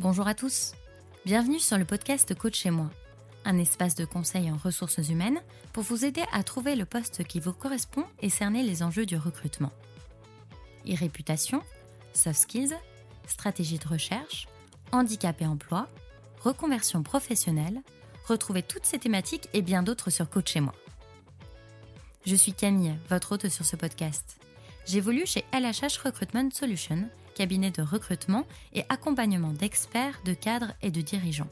Bonjour à tous. Bienvenue sur le podcast Coach chez moi, un espace de conseil en ressources humaines pour vous aider à trouver le poste qui vous correspond et cerner les enjeux du recrutement. E-réputation, soft skills, stratégie de recherche, handicap et emploi, reconversion professionnelle, retrouvez toutes ces thématiques et bien d'autres sur Coach chez moi. Je suis Camille, votre hôte sur ce podcast. J'évolue chez LHH Recruitment Solutions cabinet de recrutement et accompagnement d'experts, de cadres et de dirigeants.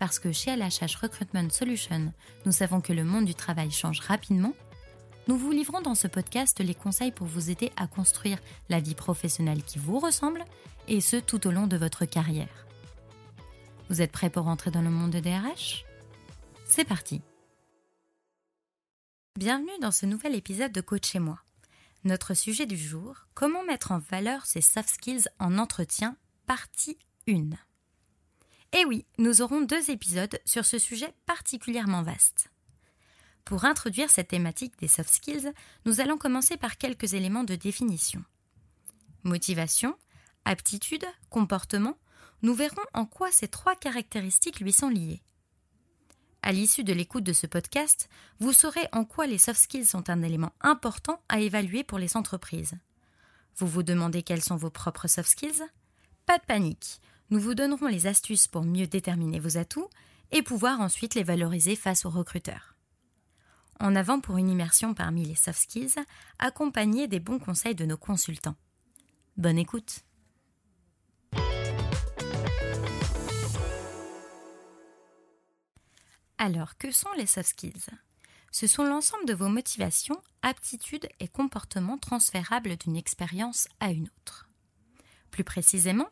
Parce que chez LHH Recruitment Solutions, nous savons que le monde du travail change rapidement, nous vous livrons dans ce podcast les conseils pour vous aider à construire la vie professionnelle qui vous ressemble, et ce tout au long de votre carrière. Vous êtes prêt pour entrer dans le monde de DRH C'est parti Bienvenue dans ce nouvel épisode de Coach chez moi. Notre sujet du jour, comment mettre en valeur ses soft skills en entretien, partie 1. Et oui, nous aurons deux épisodes sur ce sujet particulièrement vaste. Pour introduire cette thématique des soft skills, nous allons commencer par quelques éléments de définition. Motivation, aptitude, comportement, nous verrons en quoi ces trois caractéristiques lui sont liées. À l'issue de l'écoute de ce podcast, vous saurez en quoi les soft skills sont un élément important à évaluer pour les entreprises. Vous vous demandez quels sont vos propres soft skills? Pas de panique, nous vous donnerons les astuces pour mieux déterminer vos atouts et pouvoir ensuite les valoriser face aux recruteurs. En avant pour une immersion parmi les soft skills, accompagnée des bons conseils de nos consultants. Bonne écoute Alors, que sont les soft skills? Ce sont l'ensemble de vos motivations, aptitudes et comportements transférables d'une expérience à une autre. Plus précisément,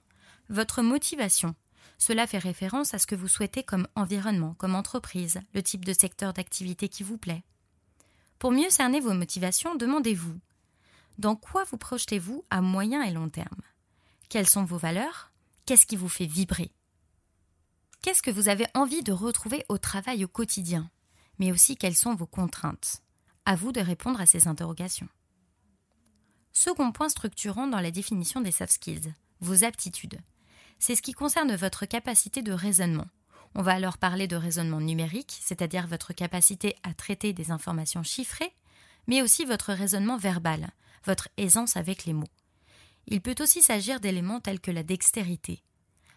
votre motivation. Cela fait référence à ce que vous souhaitez comme environnement, comme entreprise, le type de secteur d'activité qui vous plaît. Pour mieux cerner vos motivations, demandez-vous dans quoi vous projetez-vous à moyen et long terme? Quelles sont vos valeurs? Qu'est-ce qui vous fait vibrer? Qu'est-ce que vous avez envie de retrouver au travail au quotidien? Mais aussi quelles sont vos contraintes? À vous de répondre à ces interrogations. Second point structurant dans la définition des soft skills, vos aptitudes. C'est ce qui concerne votre capacité de raisonnement. On va alors parler de raisonnement numérique, c'est-à-dire votre capacité à traiter des informations chiffrées, mais aussi votre raisonnement verbal, votre aisance avec les mots. Il peut aussi s'agir d'éléments tels que la dextérité,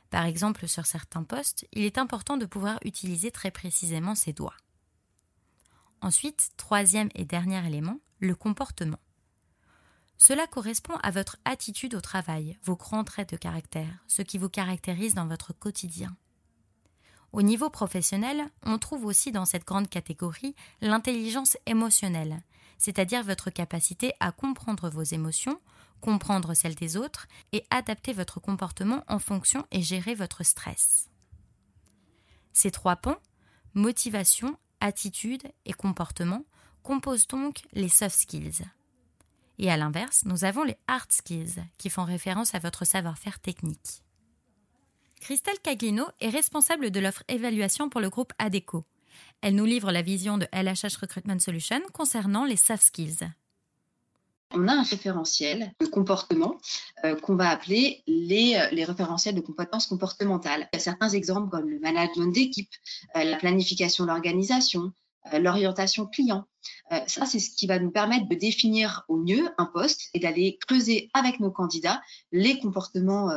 par exemple, sur certains postes, il est important de pouvoir utiliser très précisément ses doigts. Ensuite, troisième et dernier élément, le comportement. Cela correspond à votre attitude au travail, vos grands traits de caractère, ce qui vous caractérise dans votre quotidien. Au niveau professionnel, on trouve aussi dans cette grande catégorie l'intelligence émotionnelle, c'est-à-dire votre capacité à comprendre vos émotions, comprendre celles des autres et adapter votre comportement en fonction et gérer votre stress. Ces trois ponts, motivation, attitude et comportement, composent donc les soft skills. Et à l'inverse, nous avons les hard skills, qui font référence à votre savoir-faire technique. Christelle Caglino est responsable de l'offre évaluation pour le groupe ADECO. Elle nous livre la vision de LHH Recruitment Solutions concernant les soft skills on a un référentiel de comportement euh, qu'on va appeler les, euh, les, référentiels de compétences comportementales. Il y a certains exemples comme le management d'équipe, euh, la planification d'organisation, l'orientation client. ça, c'est ce qui va nous permettre de définir au mieux un poste et d'aller creuser avec nos candidats les comportements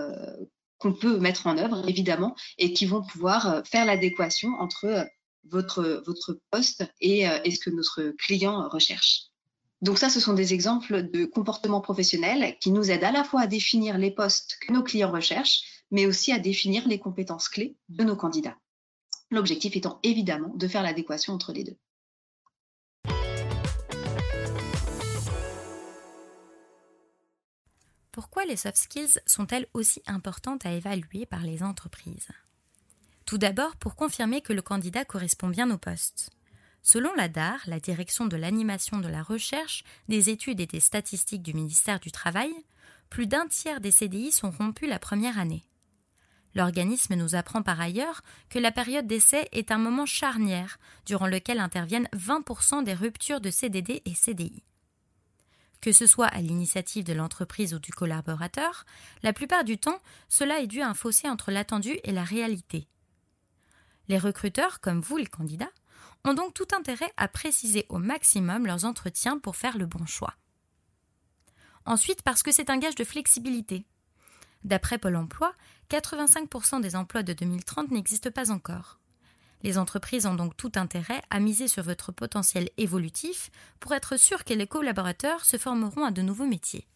qu'on peut mettre en œuvre, évidemment, et qui vont pouvoir faire l'adéquation entre votre, poste et ce que notre client recherche. Donc ça, ce sont des exemples de comportements professionnels qui nous aident à la fois à définir les postes que nos clients recherchent, mais aussi à définir les compétences clés de nos candidats. L'objectif étant évidemment de faire l'adéquation entre les deux. Pourquoi les soft skills sont-elles aussi importantes à évaluer par les entreprises? Tout d'abord pour confirmer que le candidat correspond bien au poste. Selon la DAR, la direction de l'animation de la recherche, des études et des statistiques du ministère du Travail, plus d'un tiers des CDI sont rompus la première année. L'organisme nous apprend par ailleurs que la période d'essai est un moment charnière durant lequel interviennent 20% des ruptures de CDD et CDI. Que ce soit à l'initiative de l'entreprise ou du collaborateur, la plupart du temps, cela est dû à un fossé entre l'attendu et la réalité. Les recruteurs, comme vous les candidats, ont donc tout intérêt à préciser au maximum leurs entretiens pour faire le bon choix. Ensuite, parce que c'est un gage de flexibilité. D'après Pôle Emploi, 85% des emplois de 2030 n'existent pas encore. Les entreprises ont donc tout intérêt à miser sur votre potentiel évolutif pour être sûr que les collaborateurs se formeront à de nouveaux métiers.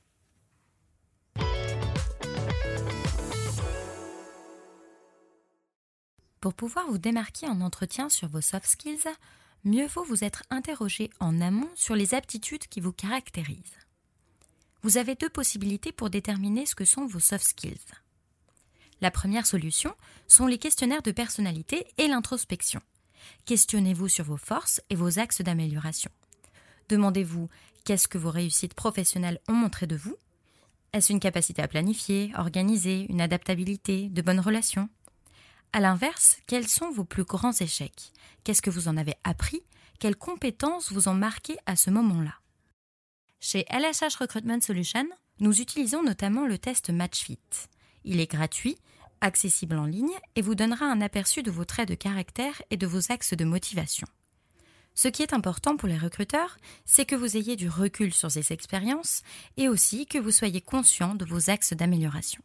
Pour pouvoir vous démarquer en entretien sur vos soft skills, mieux vaut vous être interrogé en amont sur les aptitudes qui vous caractérisent. Vous avez deux possibilités pour déterminer ce que sont vos soft skills. La première solution sont les questionnaires de personnalité et l'introspection. Questionnez-vous sur vos forces et vos axes d'amélioration. Demandez-vous qu'est-ce que vos réussites professionnelles ont montré de vous Est-ce une capacité à planifier, organiser, une adaptabilité, de bonnes relations? À l'inverse, quels sont vos plus grands échecs? Qu'est-ce que vous en avez appris? Quelles compétences vous ont marqué à ce moment-là? Chez LSH Recruitment Solutions, nous utilisons notamment le test MatchFit. Il est gratuit, accessible en ligne et vous donnera un aperçu de vos traits de caractère et de vos axes de motivation. Ce qui est important pour les recruteurs, c'est que vous ayez du recul sur ces expériences et aussi que vous soyez conscient de vos axes d'amélioration.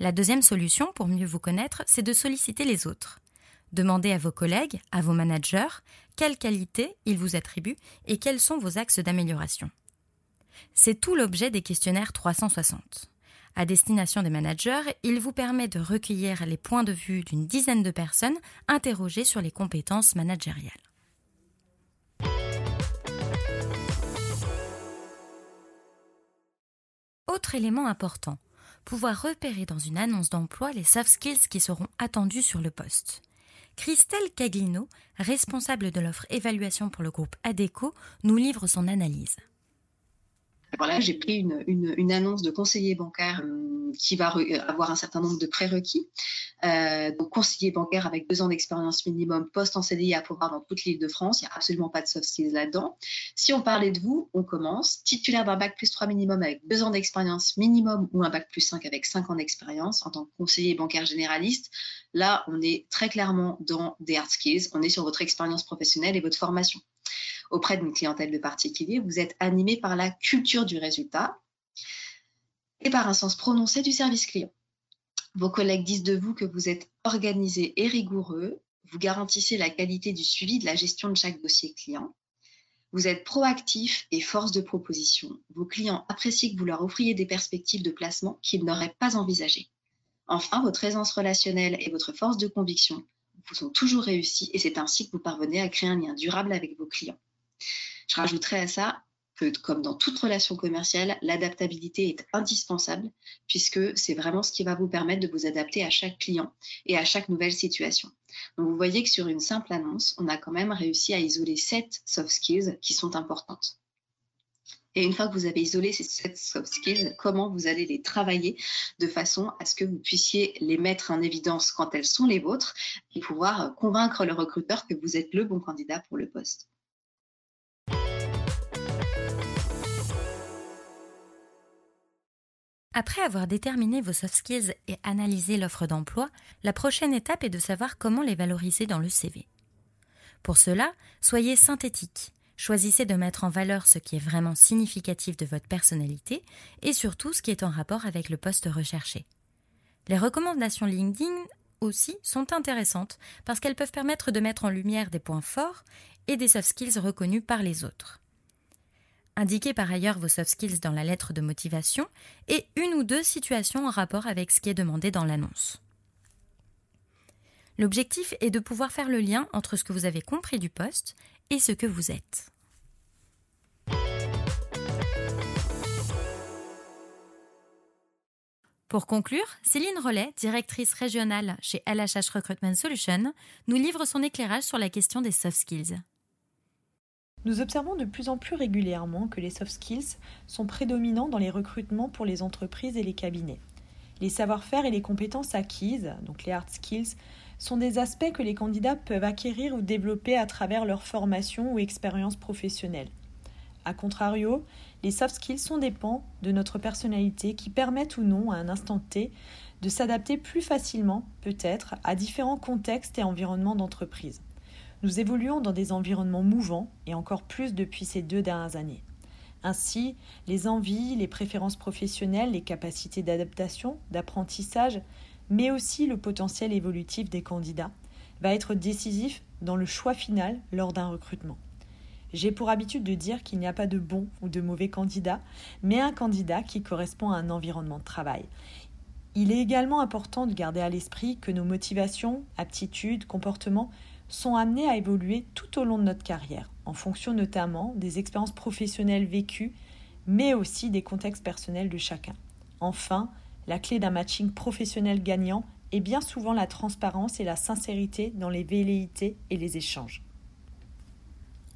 La deuxième solution pour mieux vous connaître, c'est de solliciter les autres. Demandez à vos collègues, à vos managers, quelles qualités ils vous attribuent et quels sont vos axes d'amélioration. C'est tout l'objet des questionnaires 360. À destination des managers, il vous permet de recueillir les points de vue d'une dizaine de personnes interrogées sur les compétences managériales. Autre élément important, pouvoir repérer dans une annonce d'emploi les soft skills qui seront attendus sur le poste. Christelle Caglino, responsable de l'offre évaluation pour le groupe ADECO, nous livre son analyse. Voilà, j'ai pris une, annonce de conseiller bancaire euh, qui va avoir un certain nombre de prérequis. Euh, donc, conseiller bancaire avec deux ans d'expérience minimum, poste en CDI à pouvoir dans toute l'île de France. Il n'y a absolument pas de soft skills là-dedans. Si on parlait de vous, on commence. Titulaire d'un bac plus 3 minimum avec deux ans d'expérience minimum ou un bac plus 5 avec cinq ans d'expérience en tant que conseiller bancaire généraliste. Là, on est très clairement dans des hard skills. On est sur votre expérience professionnelle et votre formation auprès d'une clientèle de particulier, vous êtes animé par la culture du résultat et par un sens prononcé du service client. Vos collègues disent de vous que vous êtes organisé et rigoureux, vous garantissez la qualité du suivi de la gestion de chaque dossier client. Vous êtes proactif et force de proposition. Vos clients apprécient que vous leur offriez des perspectives de placement qu'ils n'auraient pas envisagées. Enfin, votre aisance relationnelle et votre force de conviction vous ont toujours réussi et c'est ainsi que vous parvenez à créer un lien durable avec vos clients. Je rajouterai à ça comme dans toute relation commerciale, l'adaptabilité est indispensable puisque c'est vraiment ce qui va vous permettre de vous adapter à chaque client et à chaque nouvelle situation. Donc, vous voyez que sur une simple annonce, on a quand même réussi à isoler sept soft skills qui sont importantes. Et une fois que vous avez isolé ces sept soft skills, comment vous allez les travailler de façon à ce que vous puissiez les mettre en évidence quand elles sont les vôtres et pouvoir convaincre le recruteur que vous êtes le bon candidat pour le poste. Après avoir déterminé vos soft skills et analysé l'offre d'emploi, la prochaine étape est de savoir comment les valoriser dans le CV. Pour cela, soyez synthétique. Choisissez de mettre en valeur ce qui est vraiment significatif de votre personnalité et surtout ce qui est en rapport avec le poste recherché. Les recommandations LinkedIn aussi sont intéressantes parce qu'elles peuvent permettre de mettre en lumière des points forts et des soft skills reconnus par les autres. Indiquez par ailleurs vos soft skills dans la lettre de motivation et une ou deux situations en rapport avec ce qui est demandé dans l'annonce. L'objectif est de pouvoir faire le lien entre ce que vous avez compris du poste et ce que vous êtes. Pour conclure, Céline Rollet, directrice régionale chez LHH Recruitment Solutions, nous livre son éclairage sur la question des soft skills. Nous observons de plus en plus régulièrement que les soft skills sont prédominants dans les recrutements pour les entreprises et les cabinets. Les savoir-faire et les compétences acquises, donc les hard skills, sont des aspects que les candidats peuvent acquérir ou développer à travers leur formation ou expérience professionnelle. A contrario, les soft skills sont des pans de notre personnalité qui permettent ou non à un instant T de s'adapter plus facilement, peut-être, à différents contextes et environnements d'entreprise. Nous évoluons dans des environnements mouvants et encore plus depuis ces deux dernières années. Ainsi, les envies, les préférences professionnelles, les capacités d'adaptation, d'apprentissage, mais aussi le potentiel évolutif des candidats va être décisif dans le choix final lors d'un recrutement. J'ai pour habitude de dire qu'il n'y a pas de bon ou de mauvais candidat, mais un candidat qui correspond à un environnement de travail. Il est également important de garder à l'esprit que nos motivations, aptitudes, comportements sont amenés à évoluer tout au long de notre carrière, en fonction notamment des expériences professionnelles vécues, mais aussi des contextes personnels de chacun. Enfin, la clé d'un matching professionnel gagnant est bien souvent la transparence et la sincérité dans les velléités et les échanges.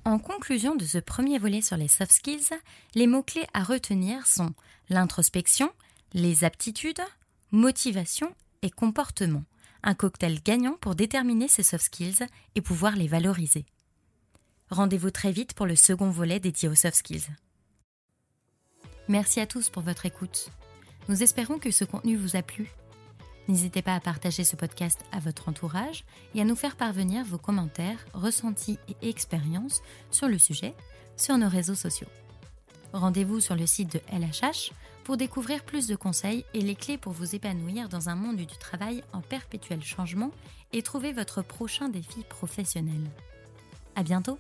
En conclusion de ce premier volet sur les soft skills, les mots-clés à retenir sont l'introspection, les aptitudes, motivation et comportement. Un cocktail gagnant pour déterminer ces soft skills et pouvoir les valoriser. Rendez-vous très vite pour le second volet dédié aux soft skills. Merci à tous pour votre écoute. Nous espérons que ce contenu vous a plu N'hésitez pas à partager ce podcast à votre entourage et à nous faire parvenir vos commentaires, ressentis et expériences sur le sujet sur nos réseaux sociaux. Rendez-vous sur le site de LHH pour découvrir plus de conseils et les clés pour vous épanouir dans un monde du travail en perpétuel changement et trouver votre prochain défi professionnel. À bientôt!